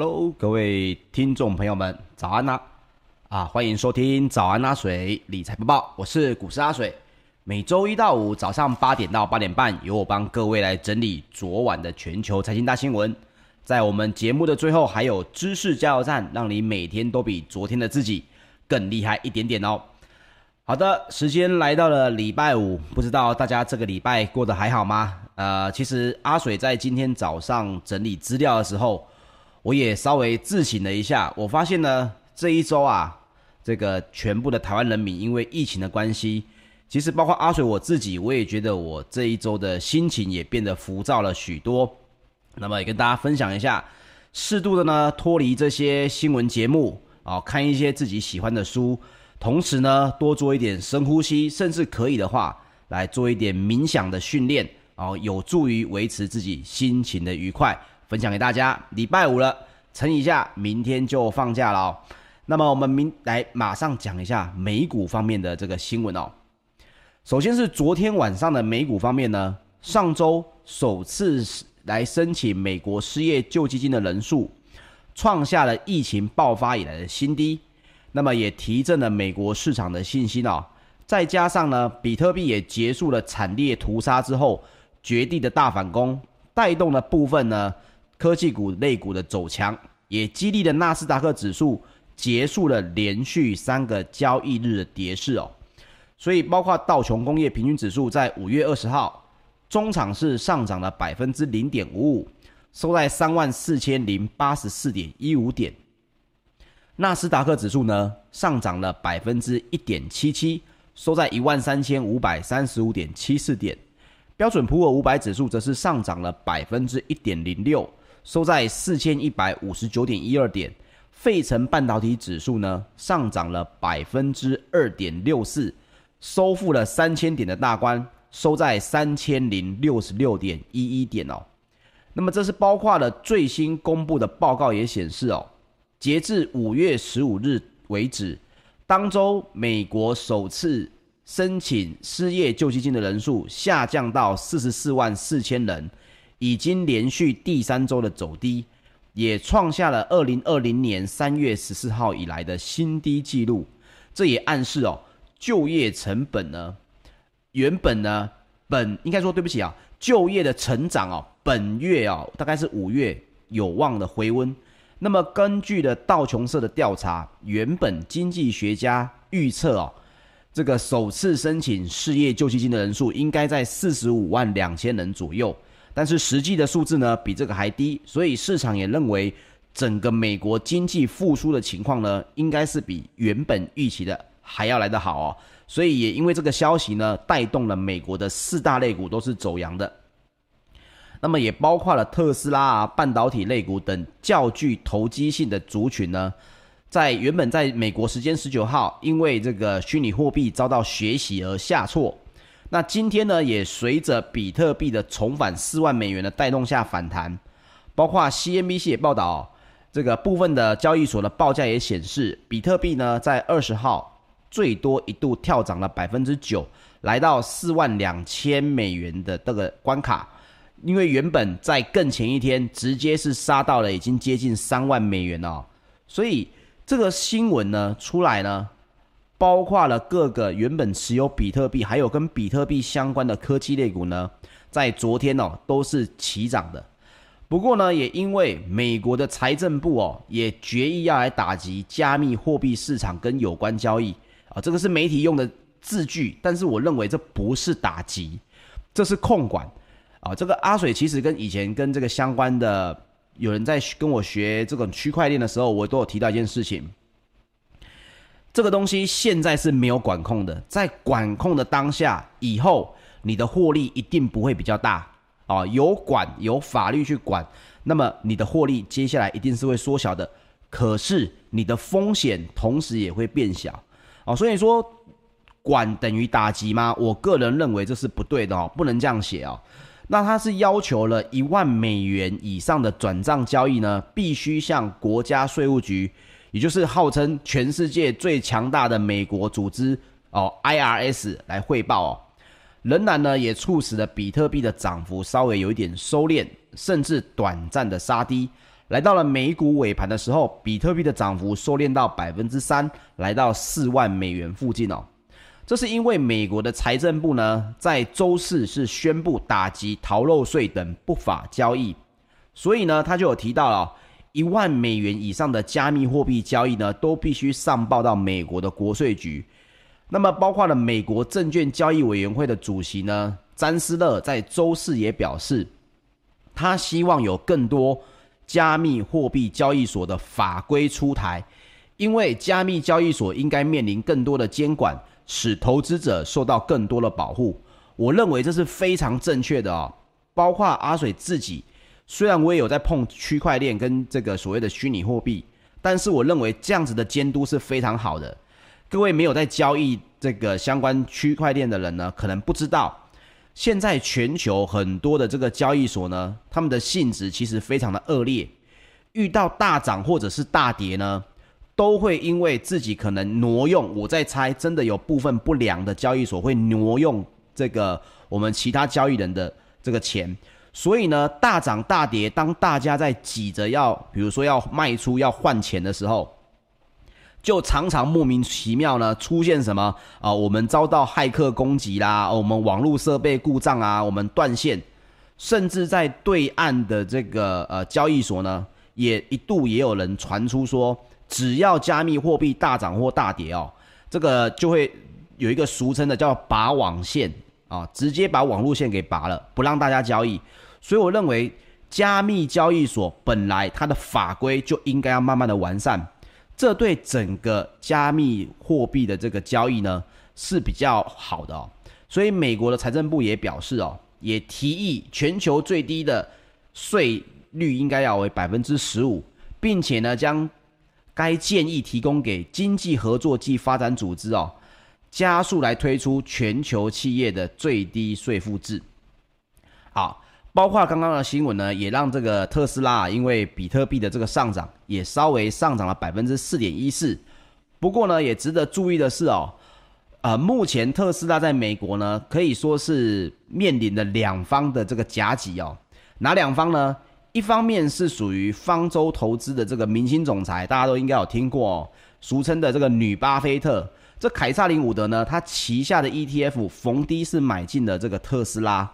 Hello，各位听众朋友们，早安啦！啊，欢迎收听早安阿水理财播报，我是股市阿水。每周一到五早上八点到八点半，由我帮各位来整理昨晚的全球财经大新闻。在我们节目的最后，还有知识加油站，让你每天都比昨天的自己更厉害一点点哦。好的，时间来到了礼拜五，不知道大家这个礼拜过得还好吗？呃，其实阿水在今天早上整理资料的时候，我也稍微自省了一下，我发现呢，这一周啊，这个全部的台湾人民因为疫情的关系，其实包括阿水我自己，我也觉得我这一周的心情也变得浮躁了许多。那么也跟大家分享一下，适度的呢脱离这些新闻节目啊，看一些自己喜欢的书。同时呢，多做一点深呼吸，甚至可以的话，来做一点冥想的训练，哦，有助于维持自己心情的愉快。分享给大家。礼拜五了，撑一下，明天就放假了哦。那么我们明来马上讲一下美股方面的这个新闻哦。首先是昨天晚上的美股方面呢，上周首次来申请美国失业救济金的人数，创下了疫情爆发以来的新低。那么也提振了美国市场的信心哦，再加上呢，比特币也结束了惨烈屠杀之后绝地的大反攻，带动了部分呢科技股类股的走强，也激励了纳斯达克指数结束了连续三个交易日的跌势哦。所以包括道琼工业平均指数在五月二十号中场是上涨了百分之零点五五，收在三万四千零八十四点一五点。纳斯达克指数呢，上涨了百分之一点七七，收在一万三千五百三十五点七四点。标准普尔五百指数则是上涨了百分之一点零六，收在四千一百五十九点一二点。费城半导体指数呢，上涨了百分之二点六四，收复了三千点的大关，收在三千零六十六点一一点哦。那么这是包括了最新公布的报告也显示哦。截至五月十五日为止，当周美国首次申请失业救济金的人数下降到四十四万四千人，已经连续第三周的走低，也创下了二零二零年三月十四号以来的新低纪录。这也暗示哦，就业成本呢，原本呢，本应该说对不起啊，就业的成长哦，本月哦，大概是五月有望的回温。那么，根据的道琼社的调查，原本经济学家预测哦，这个首次申请失业救济金的人数应该在四十五万两千人左右，但是实际的数字呢，比这个还低，所以市场也认为整个美国经济复苏的情况呢，应该是比原本预期的还要来得好哦，所以也因为这个消息呢，带动了美国的四大类股都是走阳的。那么也包括了特斯拉啊、半导体类股等较具投机性的族群呢，在原本在美国时间十九号，因为这个虚拟货币遭到学习而下挫。那今天呢，也随着比特币的重返四万美元的带动下反弹。包括 CNBC 也报道，这个部分的交易所的报价也显示，比特币呢在二十号最多一度跳涨了百分之九，来到四万两千美元的这个关卡。因为原本在更前一天，直接是杀到了已经接近三万美元了，所以这个新闻呢出来呢，包括了各个原本持有比特币，还有跟比特币相关的科技类股呢，在昨天哦都是齐涨的。不过呢，也因为美国的财政部哦也决意要来打击加密货币市场跟有关交易啊，这个是媒体用的字句，但是我认为这不是打击，这是控管。啊，这个阿水其实跟以前跟这个相关的有人在跟我学这种区块链的时候，我都有提到一件事情。这个东西现在是没有管控的，在管控的当下，以后你的获利一定不会比较大啊。有管有法律去管，那么你的获利接下来一定是会缩小的。可是你的风险同时也会变小啊。所以说，管等于打击吗？我个人认为这是不对的哦，不能这样写哦。那他是要求了一万美元以上的转账交易呢，必须向国家税务局，也就是号称全世界最强大的美国组织哦，IRS 来汇报哦。仍然呢，也促使了比特币的涨幅稍微有一点收敛，甚至短暂的杀低，来到了美股尾盘的时候，比特币的涨幅收敛到百分之三，来到四万美元附近哦。这是因为美国的财政部呢，在周四是宣布打击逃漏税等不法交易，所以呢，他就有提到了一万美元以上的加密货币交易呢，都必须上报到美国的国税局。那么，包括了美国证券交易委员会的主席呢，詹斯勒在周四也表示，他希望有更多。加密货币交易所的法规出台，因为加密交易所应该面临更多的监管，使投资者受到更多的保护。我认为这是非常正确的哦。包括阿水自己，虽然我也有在碰区块链跟这个所谓的虚拟货币，但是我认为这样子的监督是非常好的。各位没有在交易这个相关区块链的人呢，可能不知道。现在全球很多的这个交易所呢，他们的性质其实非常的恶劣，遇到大涨或者是大跌呢，都会因为自己可能挪用，我在猜，真的有部分不良的交易所会挪用这个我们其他交易人的这个钱，所以呢，大涨大跌，当大家在挤着要，比如说要卖出要换钱的时候。就常常莫名其妙呢出现什么啊、我们遭到骇客攻击啦，我们网络设备故障啊，我们断线，甚至在对岸的这个呃交易所呢，也一度也有人传出说，只要加密货币大涨或大跌哦，这个就会有一个俗称的叫拔网线啊，直接把网络线给拔了，不让大家交易。所以我认为，加密交易所本来它的法规就应该要慢慢的完善。这对整个加密货币的这个交易呢是比较好的哦，所以美国的财政部也表示哦，也提议全球最低的税率应该要为百分之十五，并且呢将该建议提供给经济合作暨发展组织哦，加速来推出全球企业的最低税负制。好。包括刚刚的新闻呢，也让这个特斯拉啊因为比特币的这个上涨，也稍微上涨了百分之四点一四。不过呢，也值得注意的是哦，呃，目前特斯拉在美国呢，可以说是面临的两方的这个夹击哦。哪两方呢？一方面是属于方舟投资的这个明星总裁，大家都应该有听过哦，俗称的这个女巴菲特。这凯撒林伍德呢，他旗下的 ETF 逢低是买进了这个特斯拉。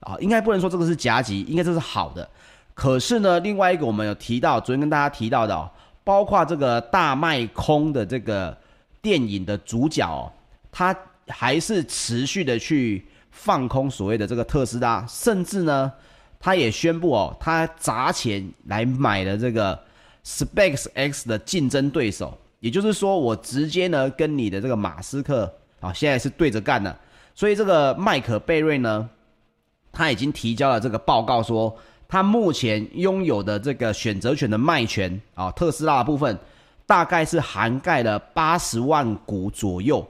啊，应该不能说这个是夹击，应该这是好的。可是呢，另外一个我们有提到，昨天跟大家提到的哦，包括这个大卖空的这个电影的主角哦，他还是持续的去放空所谓的这个特斯拉，甚至呢，他也宣布哦，他砸钱来买了这个 SpaceX 的竞争对手，也就是说，我直接呢跟你的这个马斯克啊，现在是对着干的。所以这个麦可贝瑞呢。他已经提交了这个报告，说他目前拥有的这个选择权的卖权啊，特斯拉的部分大概是涵盖了八十万股左右，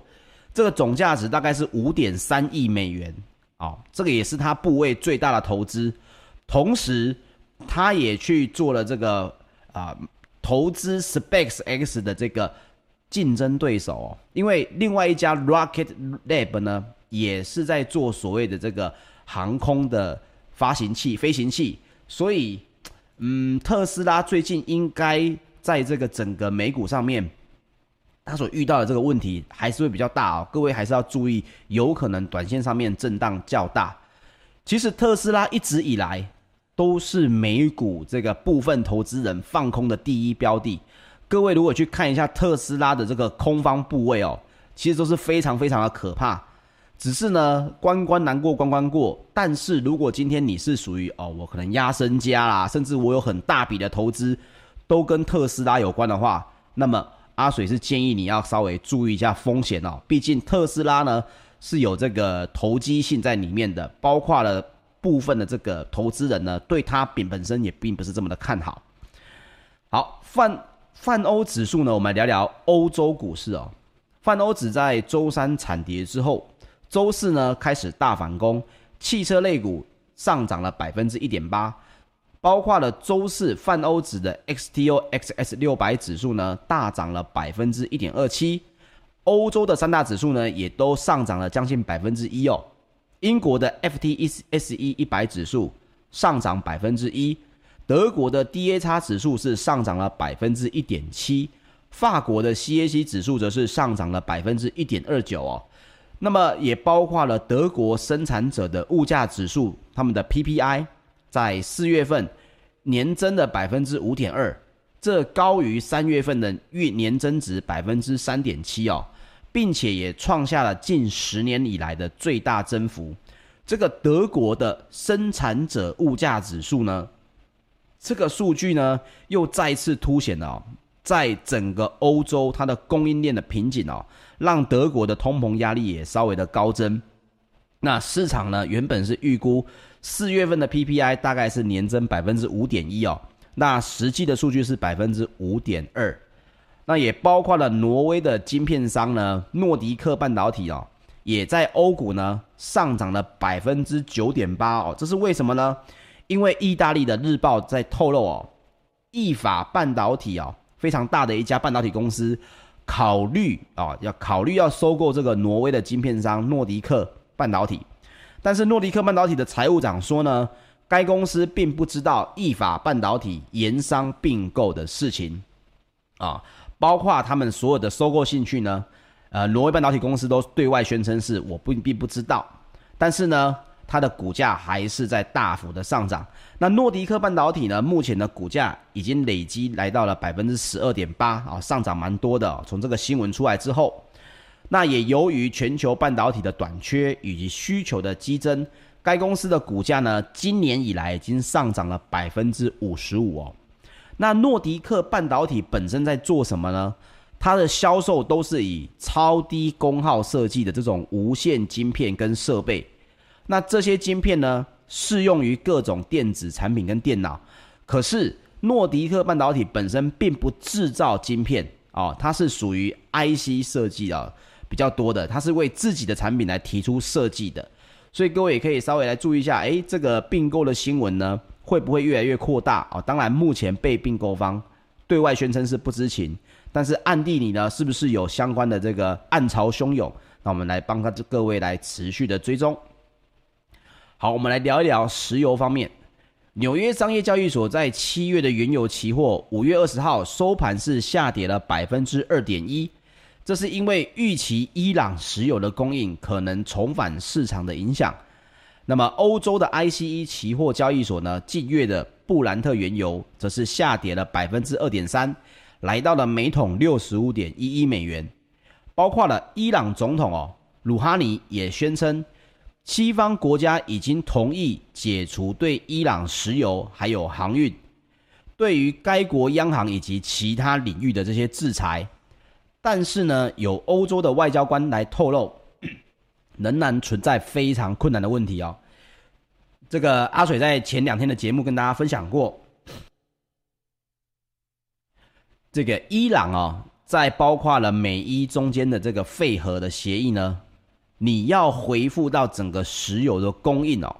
这个总价值大概是五点三亿美元啊，这个也是他部位最大的投资。同时，他也去做了这个啊投资 SpaceX 的这个竞争对手哦，因为另外一家 Rocket Lab 呢也是在做所谓的这个。航空的发行器、飞行器，所以，嗯，特斯拉最近应该在这个整个美股上面，它所遇到的这个问题还是会比较大哦。各位还是要注意，有可能短线上面震荡较大。其实特斯拉一直以来都是美股这个部分投资人放空的第一标的。各位如果去看一下特斯拉的这个空方部位哦，其实都是非常非常的可怕。只是呢，关关难过关关过。但是如果今天你是属于哦，我可能压身家啦，甚至我有很大笔的投资，都跟特斯拉有关的话，那么阿水是建议你要稍微注意一下风险哦。毕竟特斯拉呢是有这个投机性在里面的，包括了部分的这个投资人呢，对它本本身也并不是这么的看好。好，泛泛欧指数呢，我们来聊聊欧洲股市哦。泛欧指在周三惨跌之后。周四呢开始大反攻，汽车类股上涨了百分之一点八，包括了周四泛欧指的 XTOXX 六百指数呢大涨了百分之一点二七，欧洲的三大指数呢也都上涨了将近百分之一哦，英国的 FTSE 一百指数上涨百分之一，德国的 DAX 指数是上涨了百分之一点七，法国的 CAC 指数则是上涨了百分之一点二九哦。那么也包括了德国生产者的物价指数，他们的 PPI 在四月份年增的百分之五点二，这高于三月份的月年增值百分之三点七哦，并且也创下了近十年以来的最大增幅。这个德国的生产者物价指数呢，这个数据呢又再次凸显了哦，在整个欧洲它的供应链的瓶颈哦。让德国的通膨压力也稍微的高增，那市场呢原本是预估四月份的 PPI 大概是年增百分之五点一哦，那实际的数据是百分之五点二，那也包括了挪威的晶片商呢，诺迪克半导体哦，也在欧股呢上涨了百分之九点八哦，这是为什么呢？因为意大利的日报在透露哦，意法半导体哦，非常大的一家半导体公司。考虑啊，要考虑要收购这个挪威的晶片商诺迪克半导体，但是诺迪克半导体的财务长说呢，该公司并不知道意法半导体研商并购的事情啊，包括他们所有的收购兴趣呢，呃，挪威半导体公司都对外宣称是我不并不知道，但是呢。它的股价还是在大幅的上涨。那诺迪克半导体呢？目前的股价已经累积来到了百分之十二点八啊，上涨蛮多的哦。从这个新闻出来之后，那也由于全球半导体的短缺以及需求的激增，该公司的股价呢，今年以来已经上涨了百分之五十五哦。那诺迪克半导体本身在做什么呢？它的销售都是以超低功耗设计的这种无线晶片跟设备。那这些晶片呢，适用于各种电子产品跟电脑。可是诺迪克半导体本身并不制造晶片哦，它是属于 IC 设计啊比较多的，它是为自己的产品来提出设计的。所以各位也可以稍微来注意一下，诶，这个并购的新闻呢，会不会越来越扩大哦？当然，目前被并购方对外宣称是不知情，但是暗地里呢，是不是有相关的这个暗潮汹涌？那我们来帮他各位来持续的追踪。好，我们来聊一聊石油方面。纽约商业交易所在七月的原油期货，五月二十号收盘是下跌了百分之二点一，这是因为预期伊朗石油的供应可能重返市场的影响。那么，欧洲的 ICE 期货交易所呢，近月的布兰特原油则是下跌了百分之二点三，来到了每桶六十五点一一美元。包括了伊朗总统哦，鲁哈尼也宣称。西方国家已经同意解除对伊朗石油还有航运，对于该国央行以及其他领域的这些制裁，但是呢，有欧洲的外交官来透露，仍然存在非常困难的问题哦。这个阿水在前两天的节目跟大家分享过，这个伊朗哦，在包括了美伊中间的这个废核的协议呢。你要恢复到整个石油的供应哦，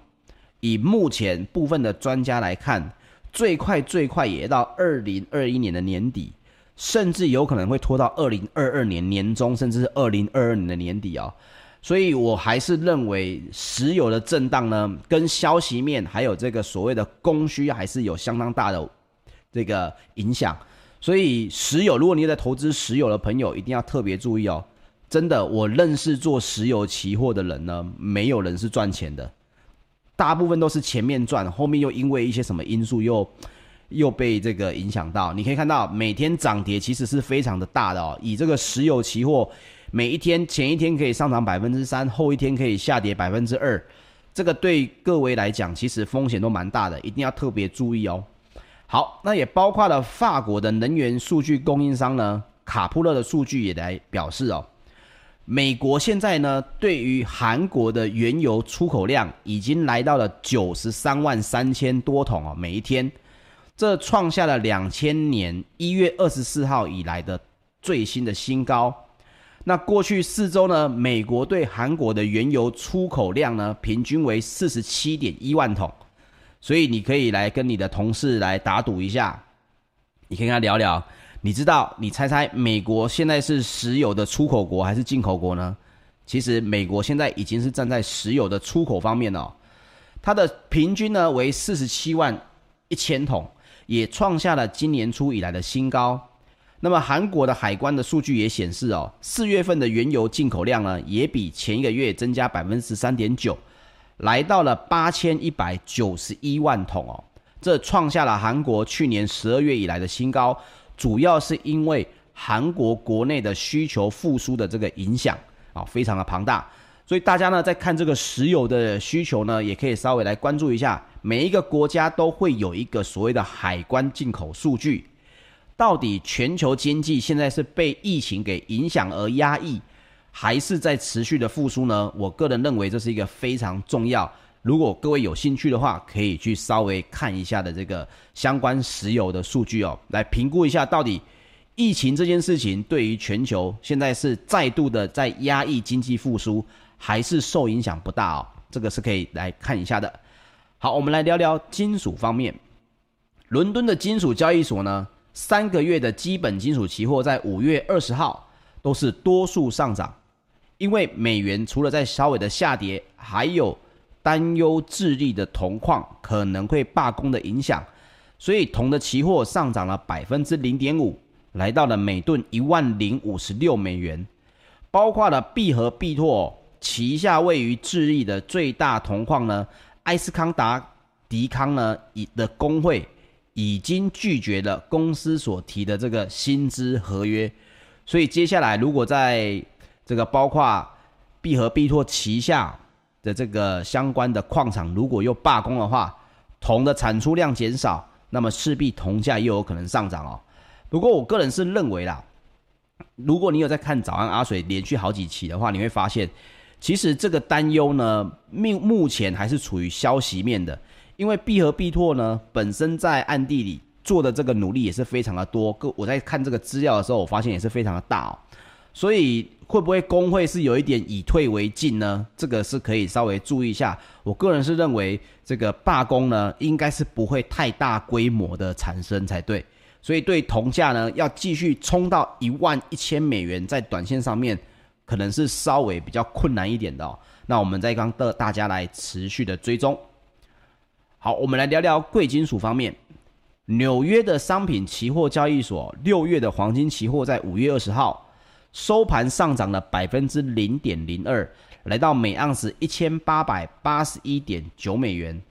以目前部分的专家来看，最快最快也到二零二一年的年底，甚至有可能会拖到二零二二年年中，甚至是二零二二年的年底哦。所以我还是认为石油的震荡呢，跟消息面还有这个所谓的供需还是有相当大的这个影响。所以石油，如果你在投资石油的朋友，一定要特别注意哦。真的，我认识做石油期货的人呢，没有人是赚钱的，大部分都是前面赚，后面又因为一些什么因素又又被这个影响到。你可以看到每天涨跌其实是非常的大的哦。以这个石油期货，每一天前一天可以上涨百分之三，后一天可以下跌百分之二，这个对各位来讲其实风险都蛮大的，一定要特别注意哦。好，那也包括了法国的能源数据供应商呢，卡普勒的数据也来表示哦。美国现在呢，对于韩国的原油出口量已经来到了九十三万三千多桶哦，每一天，这创下了两千年一月二十四号以来的最新的新高。那过去四周呢，美国对韩国的原油出口量呢，平均为四十七点一万桶，所以你可以来跟你的同事来打赌一下，你可以跟他聊聊。你知道？你猜猜，美国现在是石油的出口国还是进口国呢？其实，美国现在已经是站在石油的出口方面了哦。它的平均呢为四十七万一千桶，也创下了今年初以来的新高。那么韩国的海关的数据也显示哦，四月份的原油进口量呢，也比前一个月增加百分之三点九，来到了八千一百九十一万桶哦，这创下了韩国去年十二月以来的新高。主要是因为韩国国内的需求复苏的这个影响啊，非常的庞大。所以大家呢，在看这个石油的需求呢，也可以稍微来关注一下。每一个国家都会有一个所谓的海关进口数据。到底全球经济现在是被疫情给影响而压抑，还是在持续的复苏呢？我个人认为这是一个非常重要。如果各位有兴趣的话，可以去稍微看一下的这个相关石油的数据哦，来评估一下到底疫情这件事情对于全球现在是再度的在压抑经济复苏，还是受影响不大哦？这个是可以来看一下的。好，我们来聊聊金属方面。伦敦的金属交易所呢，三个月的基本金属期货在五月二十号都是多数上涨，因为美元除了在稍微的下跌，还有担忧智利的铜矿可能会罢工的影响，所以铜的期货上涨了百分之零点五，来到了每吨一万零五十六美元。包括了必和必拓旗下位于智利的最大铜矿呢，埃斯康达迪康呢，以的工会。已经拒绝了公司所提的这个薪资合约，所以接下来如果在这个包括必和必拓旗下的这个相关的矿场如果又罢工的话，铜的产出量减少，那么势必铜价又有可能上涨哦。不过我个人是认为啦，如果你有在看早安阿水连续好几期的话，你会发现其实这个担忧呢，目目前还是处于消息面的。因为必和必拓呢，本身在暗地里做的这个努力也是非常的多。各我在看这个资料的时候，我发现也是非常的大哦。所以会不会工会是有一点以退为进呢？这个是可以稍微注意一下。我个人是认为这个罢工呢，应该是不会太大规模的产生才对。所以对铜价呢，要继续冲到一万一千美元，在短线上面可能是稍微比较困难一点的哦。那我们再刚的大家来持续的追踪。好，我们来聊聊贵金属方面。纽约的商品期货交易所六月的黄金期货在五月二十号收盘上涨了百分之零点零二，来到每盎司一千八百八十一点九美元。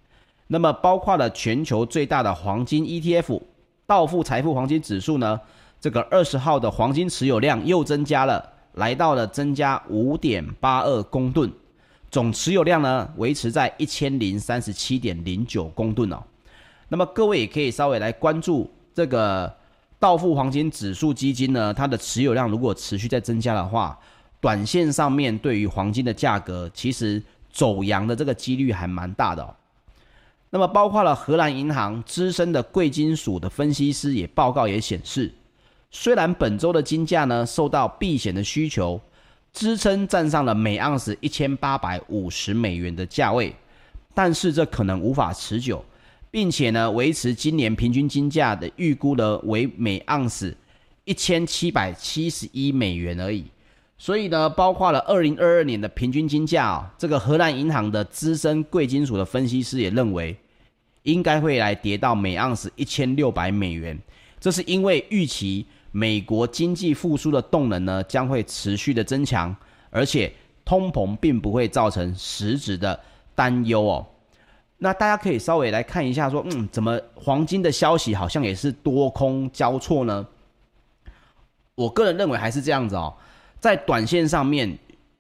那么，包括了全球最大的黄金 ETF 道富财富黄金指数呢，这个二十号的黄金持有量又增加了，来到了增加五点八二公吨。总持有量呢，维持在一千零三十七点零九公吨哦。那么各位也可以稍微来关注这个道富黄金指数基金呢，它的持有量如果持续在增加的话，短线上面对于黄金的价格，其实走阳的这个几率还蛮大的哦。那么包括了荷兰银行资深的贵金属的分析师也报告也显示，虽然本周的金价呢受到避险的需求。支撑站上了每盎司一千八百五十美元的价位，但是这可能无法持久，并且呢，维持今年平均金价的预估呢为每盎司一千七百七十一美元而已。所以呢，包括了二零二二年的平均金价哦，这个荷兰银行的资深贵金属的分析师也认为，应该会来跌到每盎司一千六百美元。这是因为预期。美国经济复苏的动能呢，将会持续的增强，而且通膨并不会造成实质的担忧哦。那大家可以稍微来看一下，说，嗯，怎么黄金的消息好像也是多空交错呢？我个人认为还是这样子哦，在短线上面，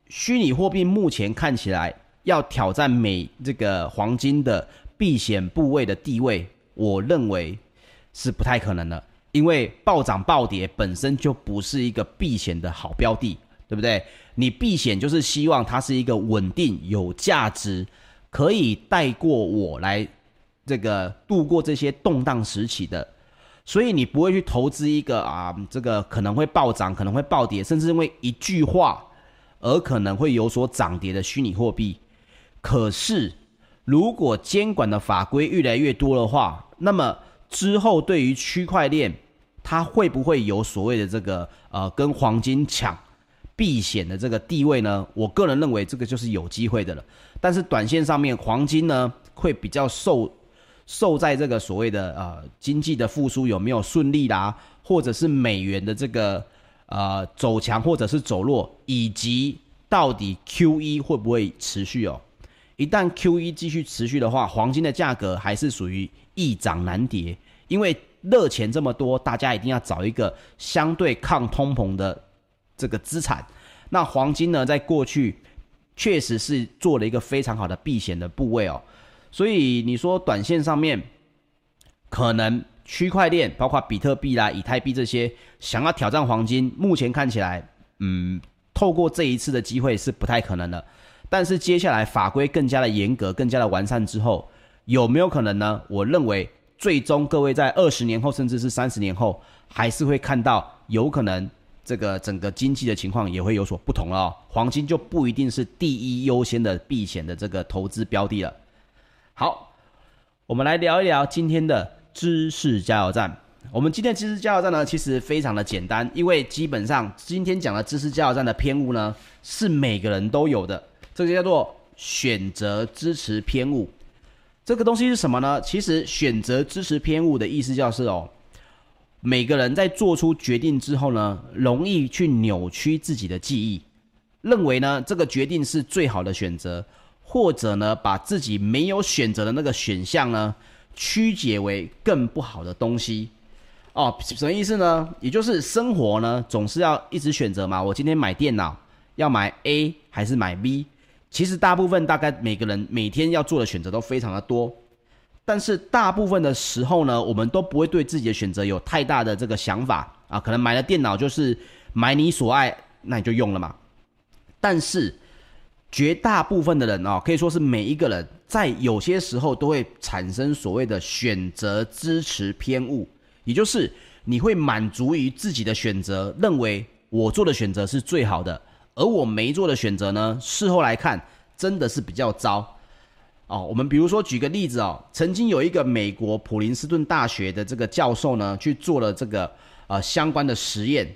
虚拟货币目前看起来要挑战美这个黄金的避险部位的地位，我认为是不太可能的。因为暴涨暴跌本身就不是一个避险的好标的，对不对？你避险就是希望它是一个稳定、有价值，可以带过我来这个度过这些动荡时期的。所以你不会去投资一个啊，这个可能会暴涨、可能会暴跌，甚至因为一句话而可能会有所涨跌的虚拟货币。可是，如果监管的法规越来越多的话，那么之后对于区块链，它会不会有所谓的这个呃跟黄金抢避险的这个地位呢？我个人认为这个就是有机会的了。但是短线上面黄金呢会比较受受在这个所谓的呃经济的复苏有没有顺利啦，或者是美元的这个呃走强或者是走弱，以及到底 QE 会不会持续哦？一旦 QE 继续持续的话，黄金的价格还是属于易涨难跌，因为热钱这么多，大家一定要找一个相对抗通膨的这个资产。那黄金呢，在过去确实是做了一个非常好的避险的部位哦。所以你说短线上面，可能区块链包括比特币啦、以太币这些想要挑战黄金，目前看起来，嗯，透过这一次的机会是不太可能的。但是接下来法规更加的严格、更加的完善之后，有没有可能呢？我认为最终各位在二十年后，甚至是三十年后，还是会看到有可能这个整个经济的情况也会有所不同了哦。黄金就不一定是第一优先的避险的这个投资标的了。好，我们来聊一聊今天的知识加油站。我们今天的知识加油站呢，其实非常的简单，因为基本上今天讲的知识加油站的偏误呢，是每个人都有的。这个叫做选择支持偏误，这个东西是什么呢？其实选择支持偏误的意思就是哦，每个人在做出决定之后呢，容易去扭曲自己的记忆，认为呢这个决定是最好的选择，或者呢把自己没有选择的那个选项呢曲解为更不好的东西。哦，什么意思呢？也就是生活呢总是要一直选择嘛，我今天买电脑要买 A 还是买 B？其实大部分大概每个人每天要做的选择都非常的多，但是大部分的时候呢，我们都不会对自己的选择有太大的这个想法啊。可能买了电脑就是买你所爱，那你就用了嘛。但是绝大部分的人啊，可以说是每一个人在有些时候都会产生所谓的选择支持偏误，也就是你会满足于自己的选择，认为我做的选择是最好的。而我没做的选择呢，事后来看真的是比较糟哦。我们比如说举个例子哦，曾经有一个美国普林斯顿大学的这个教授呢，去做了这个呃相关的实验，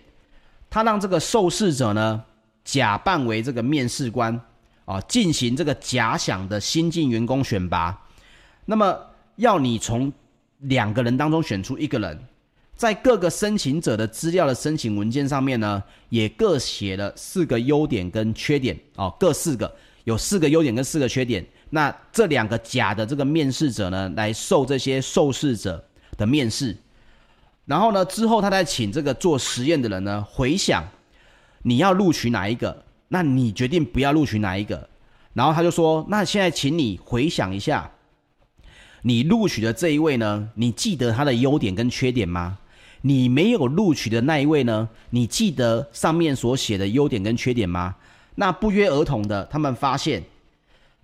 他让这个受试者呢假扮为这个面试官啊，进行这个假想的新进员工选拔，那么要你从两个人当中选出一个人。在各个申请者的资料的申请文件上面呢，也各写了四个优点跟缺点哦，各四个，有四个优点跟四个缺点。那这两个假的这个面试者呢，来受这些受试者的面试，然后呢，之后他再请这个做实验的人呢回想，你要录取哪一个？那你决定不要录取哪一个？然后他就说，那现在请你回想一下，你录取的这一位呢，你记得他的优点跟缺点吗？你没有录取的那一位呢？你记得上面所写的优点跟缺点吗？那不约而同的，他们发现，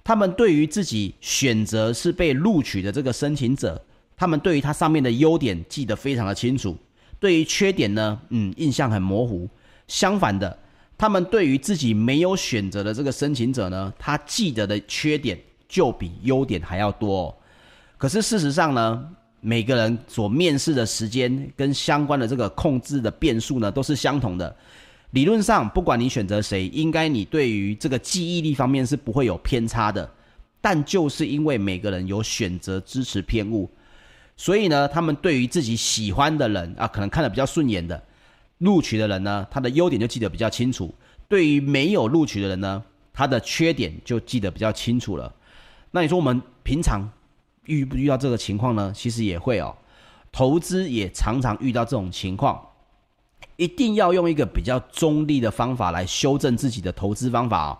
他们对于自己选择是被录取的这个申请者，他们对于他上面的优点记得非常的清楚，对于缺点呢，嗯，印象很模糊。相反的，他们对于自己没有选择的这个申请者呢，他记得的缺点就比优点还要多。可是事实上呢？每个人所面试的时间跟相关的这个控制的变数呢，都是相同的。理论上，不管你选择谁，应该你对于这个记忆力方面是不会有偏差的。但就是因为每个人有选择支持偏误，所以呢，他们对于自己喜欢的人啊，可能看得比较顺眼的录取的人呢，他的优点就记得比较清楚；对于没有录取的人呢，他的缺点就记得比较清楚了。那你说我们平常？遇不遇到这个情况呢？其实也会哦，投资也常常遇到这种情况，一定要用一个比较中立的方法来修正自己的投资方法哦。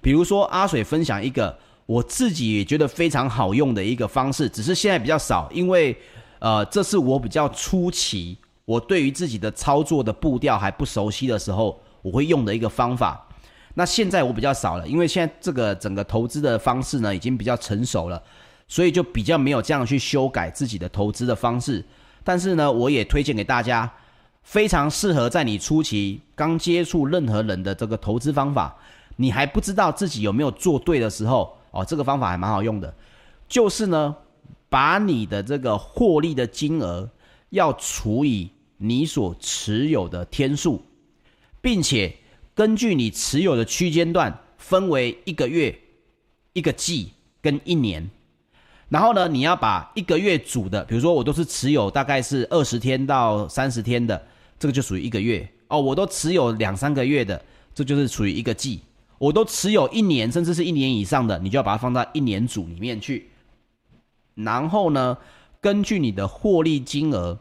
比如说阿水分享一个我自己也觉得非常好用的一个方式，只是现在比较少，因为呃，这是我比较初期，我对于自己的操作的步调还不熟悉的时候，我会用的一个方法。那现在我比较少了，因为现在这个整个投资的方式呢，已经比较成熟了。所以就比较没有这样去修改自己的投资的方式，但是呢，我也推荐给大家，非常适合在你初期刚接触任何人的这个投资方法，你还不知道自己有没有做对的时候，哦，这个方法还蛮好用的，就是呢，把你的这个获利的金额要除以你所持有的天数，并且根据你持有的区间段分为一个月、一个季跟一年。然后呢，你要把一个月组的，比如说我都是持有大概是二十天到三十天的，这个就属于一个月哦。我都持有两三个月的，这就是属于一个季。我都持有一年甚至是一年以上的，你就要把它放到一年组里面去。然后呢，根据你的获利金额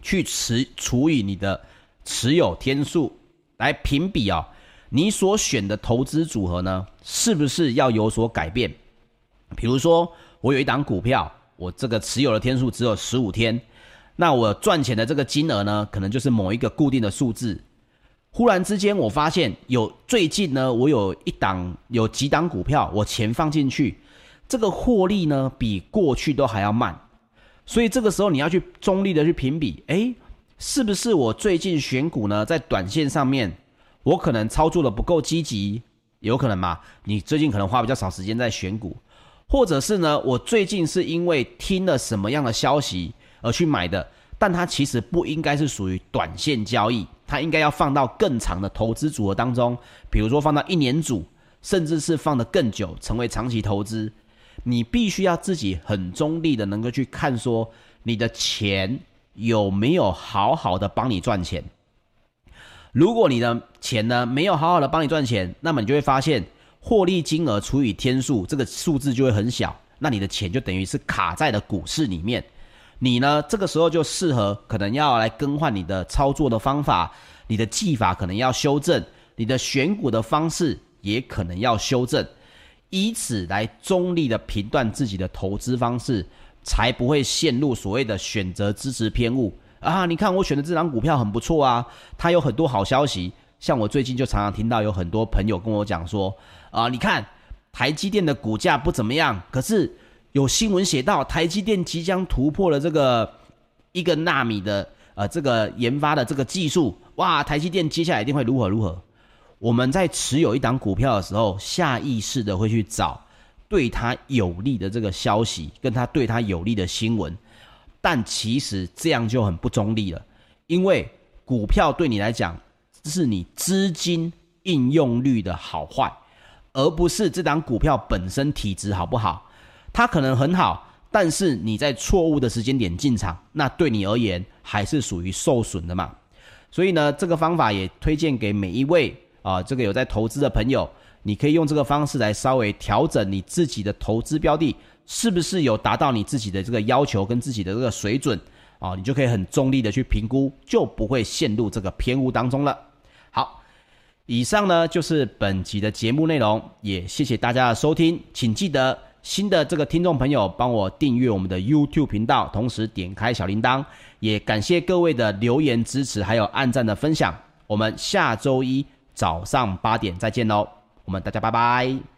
去持除以你的持有天数来评比哦，你所选的投资组合呢，是不是要有所改变？比如说，我有一档股票，我这个持有的天数只有十五天，那我赚钱的这个金额呢，可能就是某一个固定的数字。忽然之间，我发现有最近呢，我有一档有几档股票，我钱放进去，这个获利呢比过去都还要慢。所以这个时候你要去中立的去评比，诶，是不是我最近选股呢，在短线上面我可能操作的不够积极，有可能吗？你最近可能花比较少时间在选股，或者是呢，我最近是因为听了什么样的消息而去买的，但它其实不应该是属于短线交易。它应该要放到更长的投资组合当中，比如说放到一年组，甚至是放得更久，成为长期投资。你必须要自己很中立的能够去看，说你的钱有没有好好的帮你赚钱。如果你的钱呢没有好好的帮你赚钱，那么你就会发现获利金额除以天数，这个数字就会很小，那你的钱就等于是卡在了股市里面。你呢？这个时候就适合可能要来更换你的操作的方法，你的技法可能要修正，你的选股的方式也可能要修正，以此来中立的评断自己的投资方式，才不会陷入所谓的选择支持偏误啊！你看我选的这张股票很不错啊，它有很多好消息，像我最近就常常听到有很多朋友跟我讲说啊，你看台积电的股价不怎么样，可是。有新闻写到，台积电即将突破了这个一个纳米的呃这个研发的这个技术，哇！台积电接下来一定会如何如何？我们在持有一档股票的时候，下意识的会去找对它有利的这个消息，跟它对它有利的新闻，但其实这样就很不中立了，因为股票对你来讲是你资金应用率的好坏，而不是这档股票本身体质好不好。它可能很好，但是你在错误的时间点进场，那对你而言还是属于受损的嘛。所以呢，这个方法也推荐给每一位啊，这个有在投资的朋友，你可以用这个方式来稍微调整你自己的投资标的，是不是有达到你自己的这个要求跟自己的这个水准啊？你就可以很中立的去评估，就不会陷入这个偏误当中了。以上呢就是本集的节目内容，也谢谢大家的收听，请记得。新的这个听众朋友，帮我订阅我们的 YouTube 频道，同时点开小铃铛，也感谢各位的留言支持，还有按赞的分享。我们下周一早上八点再见喽，我们大家拜拜。